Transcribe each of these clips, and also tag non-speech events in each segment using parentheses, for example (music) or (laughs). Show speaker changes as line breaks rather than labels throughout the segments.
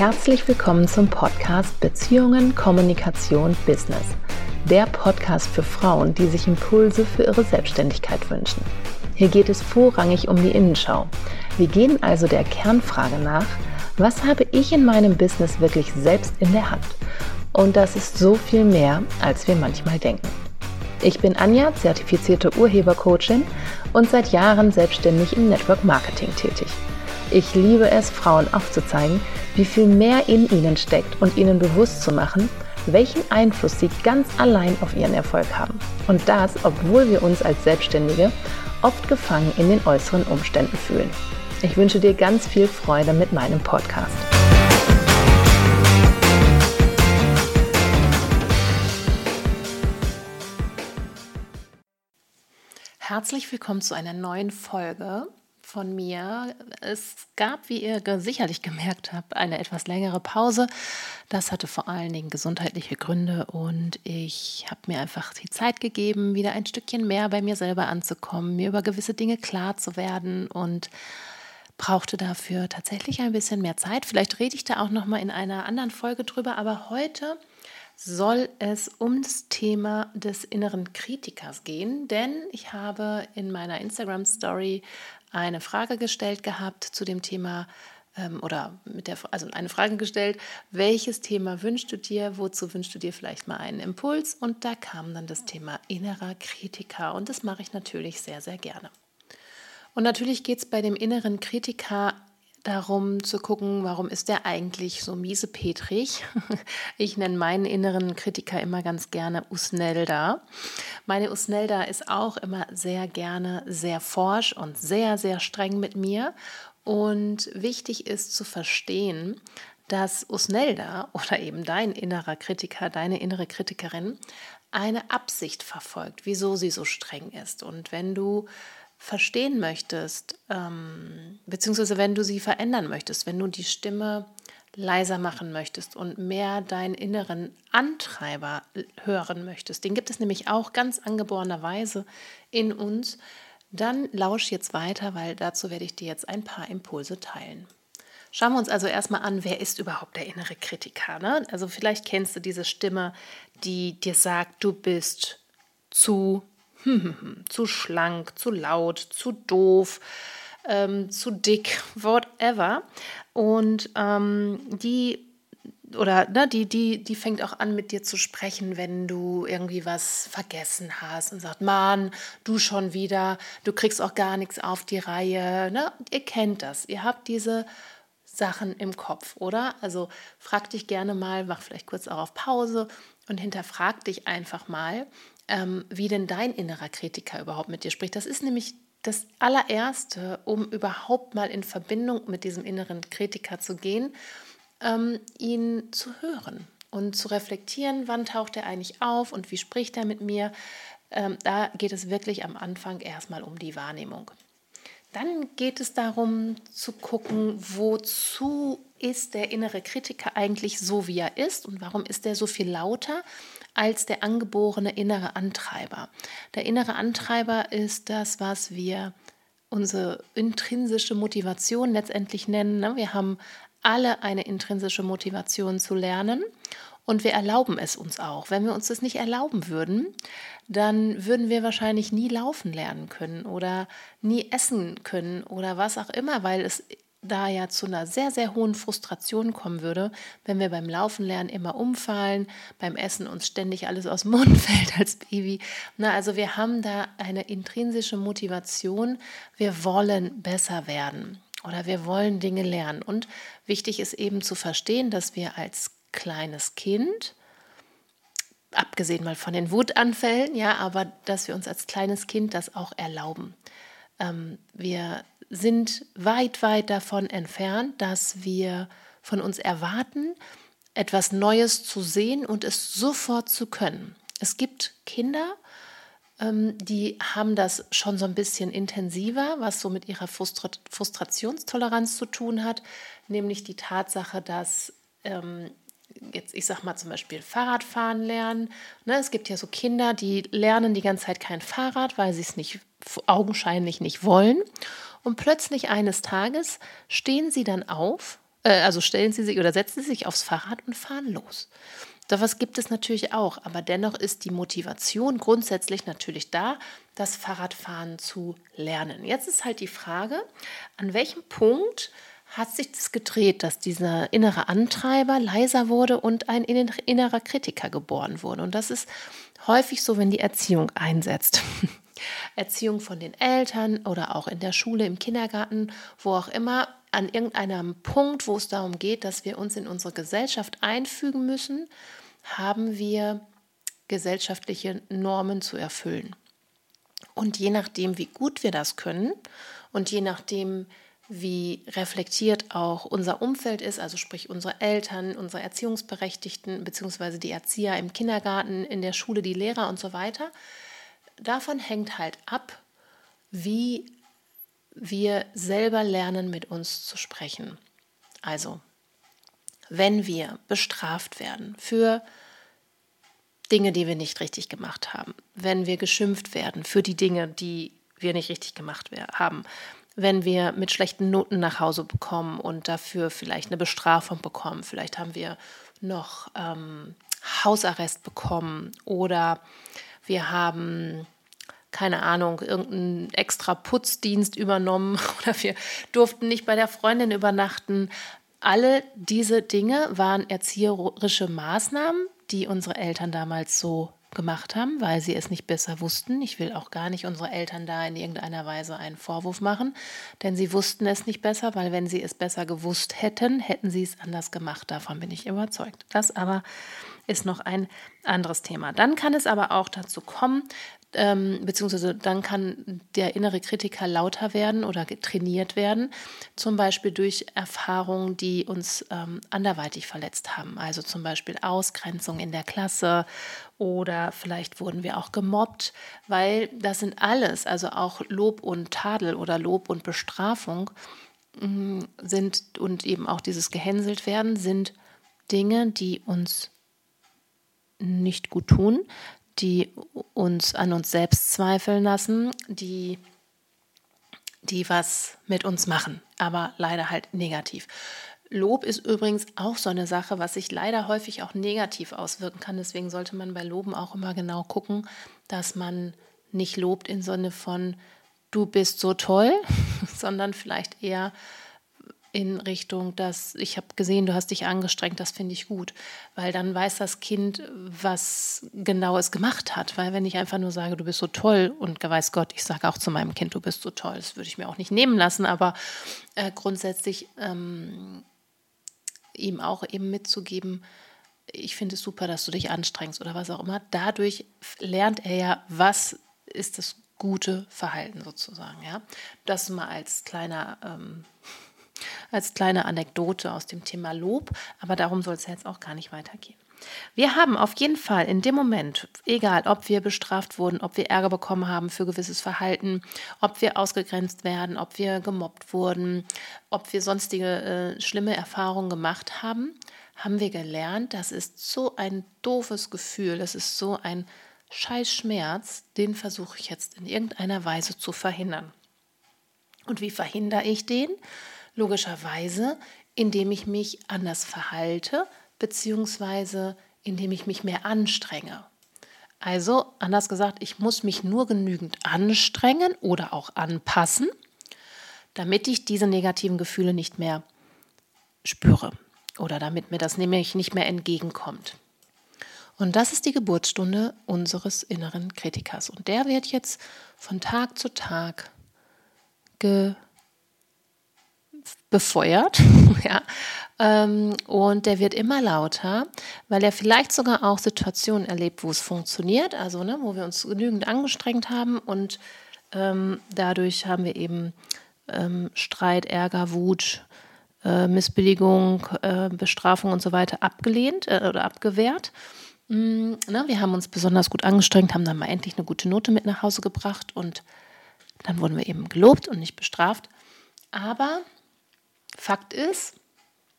Herzlich willkommen zum Podcast Beziehungen, Kommunikation, Business. Der Podcast für Frauen, die sich Impulse für ihre Selbstständigkeit wünschen. Hier geht es vorrangig um die Innenschau. Wir gehen also der Kernfrage nach, was habe ich in meinem Business wirklich selbst in der Hand? Und das ist so viel mehr, als wir manchmal denken. Ich bin Anja, zertifizierte Urhebercoachin und seit Jahren selbstständig im Network Marketing tätig. Ich liebe es, Frauen aufzuzeigen, wie viel mehr in ihnen steckt und ihnen bewusst zu machen, welchen Einfluss sie ganz allein auf ihren Erfolg haben. Und das, obwohl wir uns als Selbstständige oft gefangen in den äußeren Umständen fühlen. Ich wünsche dir ganz viel Freude mit meinem Podcast. Herzlich willkommen zu einer neuen Folge von mir. Es gab, wie ihr sicherlich gemerkt habt, eine etwas längere Pause. Das hatte vor allen Dingen gesundheitliche Gründe und ich habe mir einfach die Zeit gegeben, wieder ein Stückchen mehr bei mir selber anzukommen, mir über gewisse Dinge klar zu werden und brauchte dafür tatsächlich ein bisschen mehr Zeit. Vielleicht rede ich da auch noch mal in einer anderen Folge drüber, aber heute soll es um das Thema des inneren Kritikers gehen, denn ich habe in meiner Instagram Story eine Frage gestellt gehabt zu dem Thema ähm, oder mit der, also eine Frage gestellt, welches Thema wünschst du dir, wozu wünschst du dir vielleicht mal einen Impuls? Und da kam dann das Thema innerer Kritiker und das mache ich natürlich sehr, sehr gerne. Und natürlich geht es bei dem inneren Kritiker darum zu gucken, warum ist der eigentlich so miesepetrig. (laughs) Ich nenne meinen inneren Kritiker immer ganz gerne Usnelda. Meine Usnelda ist auch immer sehr gerne sehr forsch und sehr, sehr streng mit mir. Und wichtig ist zu verstehen, dass Usnelda (laughs) oder eben dein innerer Kritiker, deine innere Kritikerin eine Absicht verfolgt, wieso sie so streng ist. Und wenn du verstehen möchtest, ähm, beziehungsweise wenn du sie verändern möchtest, wenn du die Stimme leiser machen möchtest und mehr deinen inneren Antreiber hören möchtest, den gibt es nämlich auch ganz angeborenerweise in uns, dann lausch jetzt weiter, weil dazu werde ich dir jetzt ein paar Impulse teilen. Schauen wir uns also erstmal an, wer ist überhaupt der innere Kritiker. Ne? Also vielleicht kennst du diese Stimme, die dir sagt, du bist zu (laughs) zu schlank, zu laut, zu doof, ähm, zu dick, whatever. Und ähm, die oder ne, die, die, die fängt auch an, mit dir zu sprechen, wenn du irgendwie was vergessen hast und sagt, Mann, du schon wieder, du kriegst auch gar nichts auf die Reihe. Ne? Ihr kennt das. Ihr habt diese Sachen im Kopf, oder? Also frag dich gerne mal, mach vielleicht kurz auch auf Pause und hinterfrag dich einfach mal, ähm, wie denn dein innerer Kritiker überhaupt mit dir spricht. Das ist nämlich das allererste, um überhaupt mal in Verbindung mit diesem inneren Kritiker zu gehen, ähm, ihn zu hören und zu reflektieren, wann taucht er eigentlich auf und wie spricht er mit mir. Ähm, da geht es wirklich am Anfang erstmal um die Wahrnehmung. Dann geht es darum zu gucken, wozu ist der innere Kritiker eigentlich so, wie er ist und warum ist er so viel lauter als der angeborene innere Antreiber. Der innere Antreiber ist das, was wir unsere intrinsische Motivation letztendlich nennen. Ne? Wir haben alle eine intrinsische Motivation zu lernen und wir erlauben es uns auch. Wenn wir uns das nicht erlauben würden, dann würden wir wahrscheinlich nie laufen lernen können oder nie essen können oder was auch immer, weil es da ja zu einer sehr, sehr hohen Frustration kommen würde, wenn wir beim Laufen lernen immer umfallen, beim Essen uns ständig alles aus dem Mund (laughs) fällt als Baby. Na, also wir haben da eine intrinsische Motivation, wir wollen besser werden oder wir wollen Dinge lernen. Und wichtig ist eben zu verstehen, dass wir als kleines Kind, abgesehen mal von den Wutanfällen, ja, aber dass wir uns als kleines Kind das auch erlauben. Ähm, wir sind weit, weit davon entfernt, dass wir von uns erwarten, etwas Neues zu sehen und es sofort zu können. Es gibt Kinder, ähm, die haben das schon so ein bisschen intensiver, was so mit ihrer Frustrationstoleranz zu tun hat, nämlich die Tatsache, dass ähm, jetzt, ich sag mal zum Beispiel Fahrradfahren lernen. Ne, es gibt ja so Kinder, die lernen die ganze Zeit kein Fahrrad, weil sie es nicht augenscheinlich nicht wollen. Und plötzlich eines Tages stehen sie dann auf äh, also stellen Sie sich oder setzen Sie sich aufs Fahrrad und fahren los. Doch was gibt es natürlich auch, aber dennoch ist die Motivation grundsätzlich natürlich da, das Fahrradfahren zu lernen. Jetzt ist halt die Frage, an welchem Punkt hat sich das gedreht, dass dieser innere Antreiber leiser wurde und ein innerer Kritiker geboren wurde. Und das ist häufig so, wenn die Erziehung einsetzt. (laughs) Erziehung von den Eltern oder auch in der Schule, im Kindergarten, wo auch immer, an irgendeinem Punkt, wo es darum geht, dass wir uns in unsere Gesellschaft einfügen müssen, haben wir gesellschaftliche Normen zu erfüllen. Und je nachdem, wie gut wir das können und je nachdem, wie reflektiert auch unser Umfeld ist, also sprich unsere Eltern, unsere Erziehungsberechtigten, beziehungsweise die Erzieher im Kindergarten, in der Schule, die Lehrer und so weiter, davon hängt halt ab, wie wir selber lernen, mit uns zu sprechen. Also, wenn wir bestraft werden für Dinge, die wir nicht richtig gemacht haben, wenn wir geschimpft werden für die Dinge, die wir nicht richtig gemacht haben, wenn wir mit schlechten Noten nach Hause bekommen und dafür vielleicht eine Bestrafung bekommen, vielleicht haben wir noch ähm, Hausarrest bekommen oder wir haben keine Ahnung, irgendeinen extra Putzdienst übernommen (laughs) oder wir durften nicht bei der Freundin übernachten. Alle diese Dinge waren erzieherische Maßnahmen, die unsere Eltern damals so gemacht haben, weil sie es nicht besser wussten. Ich will auch gar nicht unsere Eltern da in irgendeiner Weise einen Vorwurf machen, denn sie wussten es nicht besser, weil wenn sie es besser gewusst hätten, hätten sie es anders gemacht. Davon bin ich überzeugt. Das aber ist noch ein anderes Thema. Dann kann es aber auch dazu kommen, ähm, beziehungsweise dann kann der innere Kritiker lauter werden oder trainiert werden, zum Beispiel durch Erfahrungen, die uns ähm, anderweitig verletzt haben, also zum Beispiel Ausgrenzung in der Klasse oder vielleicht wurden wir auch gemobbt, weil das sind alles, also auch Lob und Tadel oder Lob und Bestrafung mm, sind und eben auch dieses gehänselt werden, sind Dinge, die uns nicht gut tun, die uns an uns selbst zweifeln lassen, die, die was mit uns machen, aber leider halt negativ. Lob ist übrigens auch so eine Sache, was sich leider häufig auch negativ auswirken kann. Deswegen sollte man bei Loben auch immer genau gucken, dass man nicht lobt im Sinne von, du bist so toll, (laughs) sondern vielleicht eher in Richtung, dass ich habe gesehen, du hast dich angestrengt, das finde ich gut, weil dann weiß das Kind, was genau es gemacht hat, weil wenn ich einfach nur sage, du bist so toll und weiß Gott, ich sage auch zu meinem Kind, du bist so toll, das würde ich mir auch nicht nehmen lassen, aber äh, grundsätzlich ähm, ihm auch eben mitzugeben, ich finde es super, dass du dich anstrengst oder was auch immer. Dadurch lernt er ja, was ist das gute Verhalten sozusagen. Ja, das mal als kleiner ähm, als kleine Anekdote aus dem Thema Lob, aber darum soll es jetzt auch gar nicht weitergehen. Wir haben auf jeden Fall in dem Moment, egal ob wir bestraft wurden, ob wir Ärger bekommen haben für gewisses Verhalten, ob wir ausgegrenzt werden, ob wir gemobbt wurden, ob wir sonstige äh, schlimme Erfahrungen gemacht haben, haben wir gelernt, das ist so ein doofes Gefühl, das ist so ein scheiß Schmerz, den versuche ich jetzt in irgendeiner Weise zu verhindern. Und wie verhindere ich den? Logischerweise, indem ich mich anders verhalte, beziehungsweise indem ich mich mehr anstrenge. Also, anders gesagt, ich muss mich nur genügend anstrengen oder auch anpassen, damit ich diese negativen Gefühle nicht mehr spüre oder damit mir das nämlich nicht mehr entgegenkommt. Und das ist die Geburtsstunde unseres inneren Kritikers. Und der wird jetzt von Tag zu Tag ge befeuert. (laughs) ja. Ähm, und der wird immer lauter, weil er vielleicht sogar auch Situationen erlebt, wo es funktioniert, also ne, wo wir uns genügend angestrengt haben und ähm, dadurch haben wir eben ähm, Streit, Ärger, Wut, äh, Missbilligung, äh, Bestrafung und so weiter abgelehnt äh, oder abgewehrt. Mm, ne, wir haben uns besonders gut angestrengt, haben dann mal endlich eine gute Note mit nach Hause gebracht und dann wurden wir eben gelobt und nicht bestraft. Aber Fakt ist,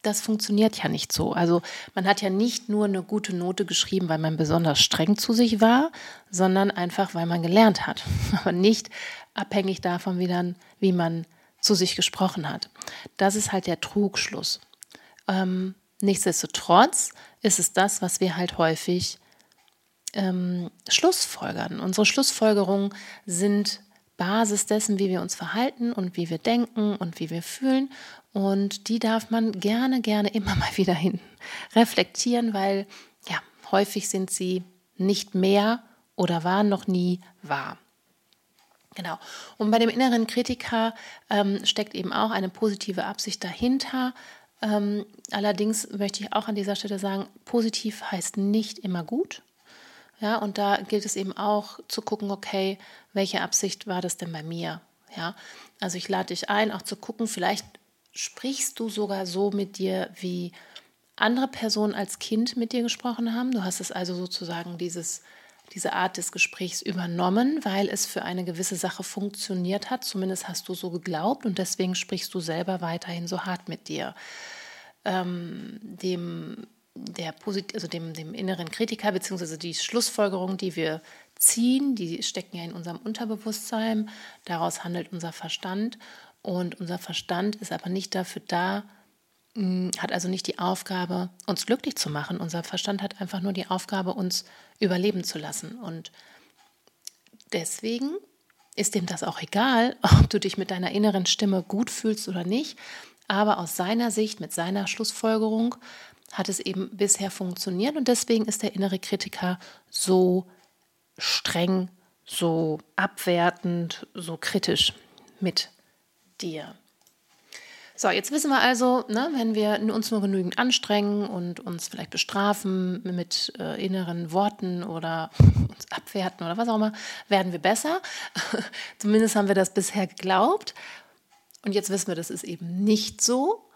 das funktioniert ja nicht so. Also man hat ja nicht nur eine gute Note geschrieben, weil man besonders streng zu sich war, sondern einfach, weil man gelernt hat. (laughs) Aber nicht abhängig davon, wie, dann, wie man zu sich gesprochen hat. Das ist halt der Trugschluss. Ähm, nichtsdestotrotz ist es das, was wir halt häufig ähm, Schlussfolgern. Unsere Schlussfolgerungen sind Basis dessen, wie wir uns verhalten und wie wir denken und wie wir fühlen. Und die darf man gerne, gerne immer (laughs) mal wieder hin reflektieren, weil ja, häufig sind sie nicht mehr oder waren noch nie wahr. Genau. Und bei dem inneren Kritiker ähm, steckt eben auch eine positive Absicht dahinter. Ähm, allerdings möchte ich auch an dieser Stelle sagen, positiv heißt nicht immer gut. Ja, und da gilt es eben auch zu gucken, okay, welche Absicht war das denn bei mir? Ja, also ich lade dich ein, auch zu gucken, vielleicht sprichst du sogar so mit dir, wie andere Personen als Kind mit dir gesprochen haben. Du hast es also sozusagen dieses, diese Art des Gesprächs übernommen, weil es für eine gewisse Sache funktioniert hat. Zumindest hast du so geglaubt und deswegen sprichst du selber weiterhin so hart mit dir. Ähm, dem der also dem, dem inneren Kritiker, beziehungsweise die Schlussfolgerungen, die wir ziehen, die stecken ja in unserem Unterbewusstsein. Daraus handelt unser Verstand. Und unser Verstand ist aber nicht dafür da, hm, hat also nicht die Aufgabe, uns glücklich zu machen. Unser Verstand hat einfach nur die Aufgabe, uns überleben zu lassen. Und deswegen ist dem das auch egal, (laughs) ob du dich mit deiner inneren Stimme gut fühlst oder nicht. Aber aus seiner Sicht, mit seiner Schlussfolgerung, hat es eben bisher funktioniert und deswegen ist der innere Kritiker so streng, so abwertend, so kritisch mit dir. So, jetzt wissen wir also, ne, wenn wir uns nur genügend anstrengen und uns vielleicht bestrafen mit äh, inneren Worten oder uns abwerten oder was auch immer, werden wir besser. (laughs) Zumindest haben wir das bisher geglaubt. Und jetzt wissen wir, das ist eben nicht so.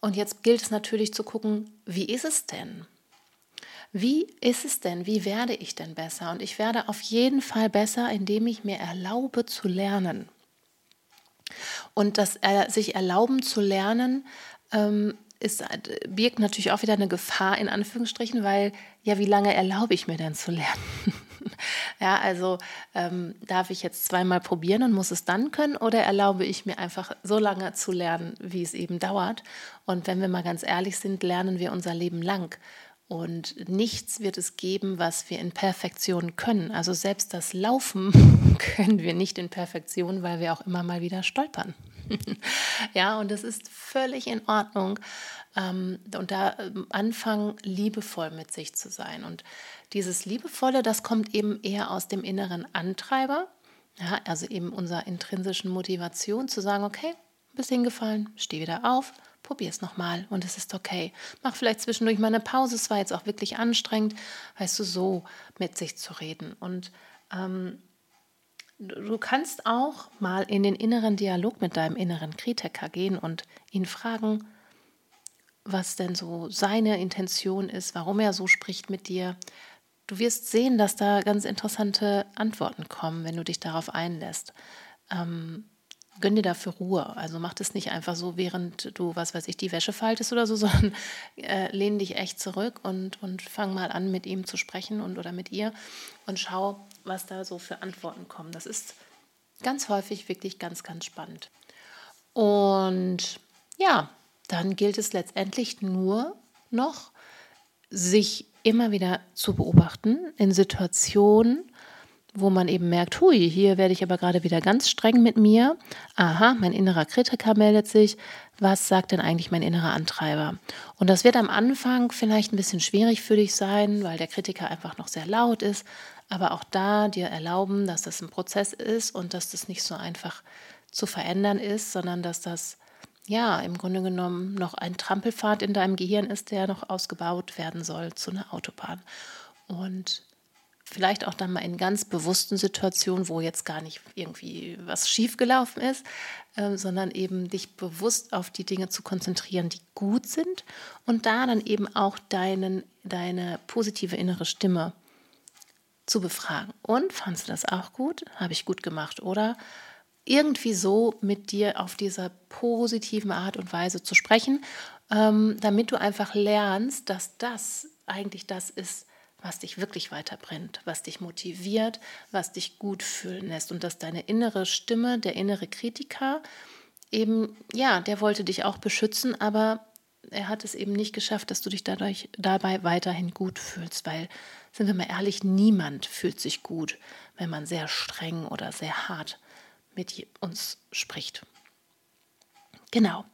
Und jetzt gilt es natürlich zu gucken, wie ist es denn? Wie ist es denn? Wie werde ich denn besser? Und ich werde auf jeden Fall besser, indem ich mir erlaube zu lernen. Und das äh, sich erlauben zu lernen ähm, ist, birgt natürlich auch wieder eine Gefahr in Anführungsstrichen, weil ja, wie lange erlaube ich mir denn zu lernen? (laughs) ja, also ähm, darf ich jetzt zweimal probieren und muss es dann können oder erlaube ich mir einfach so lange zu lernen, wie es eben dauert? Und wenn wir mal ganz ehrlich sind, lernen wir unser Leben lang. Und nichts wird es geben, was wir in Perfektion können. Also selbst das Laufen (laughs) können wir nicht in Perfektion, weil wir auch immer mal wieder stolpern. (laughs) ja, und das ist völlig in Ordnung. Ähm, und da ähm, anfangen, liebevoll mit sich zu sein. Und dieses Liebevolle, das kommt eben eher aus dem inneren Antreiber, ja, also eben unserer intrinsischen Motivation zu sagen, okay, ein bisschen gefallen, steh wieder auf, probier es nochmal und es ist okay. Mach vielleicht zwischendurch mal eine Pause, es war jetzt auch wirklich anstrengend, weißt du, so mit sich zu reden. Und ähm, du kannst auch mal in den inneren Dialog mit deinem inneren Kritiker gehen und ihn fragen, was denn so seine Intention ist, warum er so spricht mit dir. Du wirst sehen, dass da ganz interessante Antworten kommen, wenn du dich darauf einlässt. Ähm, gönn dir dafür Ruhe. Also mach das nicht einfach so, während du, was weiß ich, die Wäsche faltest oder so, (laughs) sondern äh, lehn dich echt zurück und, und fang mal an, mit ihm zu sprechen und oder mit ihr und schau, was da so für Antworten kommen. Das ist ganz häufig wirklich ganz, ganz spannend. Und ja, dann gilt es letztendlich nur noch, sich immer wieder zu beobachten in Situationen, wo man eben merkt, hui, hier werde ich aber gerade wieder ganz streng mit mir. Aha, mein innerer Kritiker meldet sich. Was sagt denn eigentlich mein innerer Antreiber? Und das wird am Anfang vielleicht ein bisschen schwierig für dich sein, weil der Kritiker einfach noch sehr laut ist. Aber auch da dir erlauben, dass das ein Prozess ist und dass das nicht so einfach zu verändern ist, sondern dass das ja, im Grunde genommen noch ein Trampelpfad in deinem Gehirn ist, der noch ausgebaut werden soll zu einer Autobahn. Und vielleicht auch dann mal in ganz bewussten Situationen, wo jetzt gar nicht irgendwie was schiefgelaufen ist, äh, sondern eben dich bewusst auf die Dinge zu konzentrieren, die gut sind und da dann eben auch deinen, deine positive innere Stimme zu befragen. Und fandest du das auch gut? Habe ich gut gemacht, oder? irgendwie so mit dir auf dieser positiven Art und Weise zu sprechen, ähm, damit du einfach lernst, dass das eigentlich das ist, was dich wirklich weiterbringt, was dich motiviert, was dich gut fühlen lässt und dass deine innere Stimme, der innere Kritiker eben, ja, der wollte dich auch beschützen, aber er hat es eben nicht geschafft, dass du dich dadurch, dabei weiterhin gut fühlst, weil, sind wir mal ehrlich, niemand fühlt sich gut, wenn man sehr streng oder sehr hart mit uns spricht. Genau.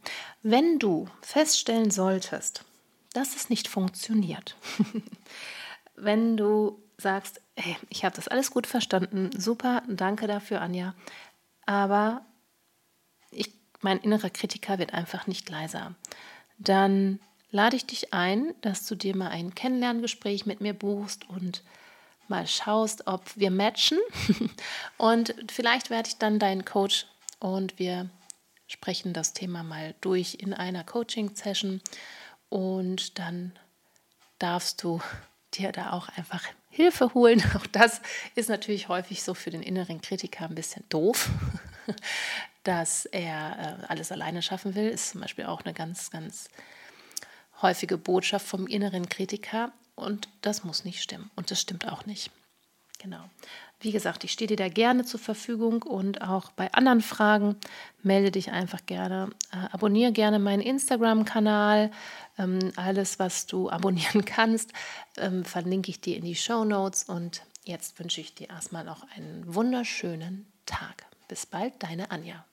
Wenn du feststellen solltest, dass es nicht funktioniert, (laughs) wenn du sagst, hey, ich habe das alles gut verstanden, super, danke dafür, Anja, aber ich, mein innerer Kritiker wird einfach nicht leiser, dann lade ich dich ein, dass du dir mal ein Kennenlerngespräch mit mir buchst und mal schaust, ob wir matchen. (laughs) und vielleicht werde ich dann dein Coach und wir sprechen das Thema mal durch in einer Coaching-Session. Und dann darfst du dir da auch einfach Hilfe holen. (laughs) Auch das ist natürlich häufig so für den inneren Kritiker ein bisschen doof, (laughs) dass er äh, alles alleine schaffen will. Ist zum Beispiel auch eine ganz, ganz häufige Botschaft vom inneren Kritiker. Und das muss nicht stimmen. Und das stimmt auch nicht. Genau. Wie gesagt, ich stehe dir da gerne zur Verfügung und auch bei anderen Fragen melde dich einfach gerne. Äh, abonniere gerne meinen Instagram-Kanal. Ähm, alles, was du (laughs) abonnieren kannst, ähm, verlinke ich dir in die Show Notes. Und jetzt wünsche ich dir erstmal noch einen wunderschönen Tag. Bis bald, deine Anja.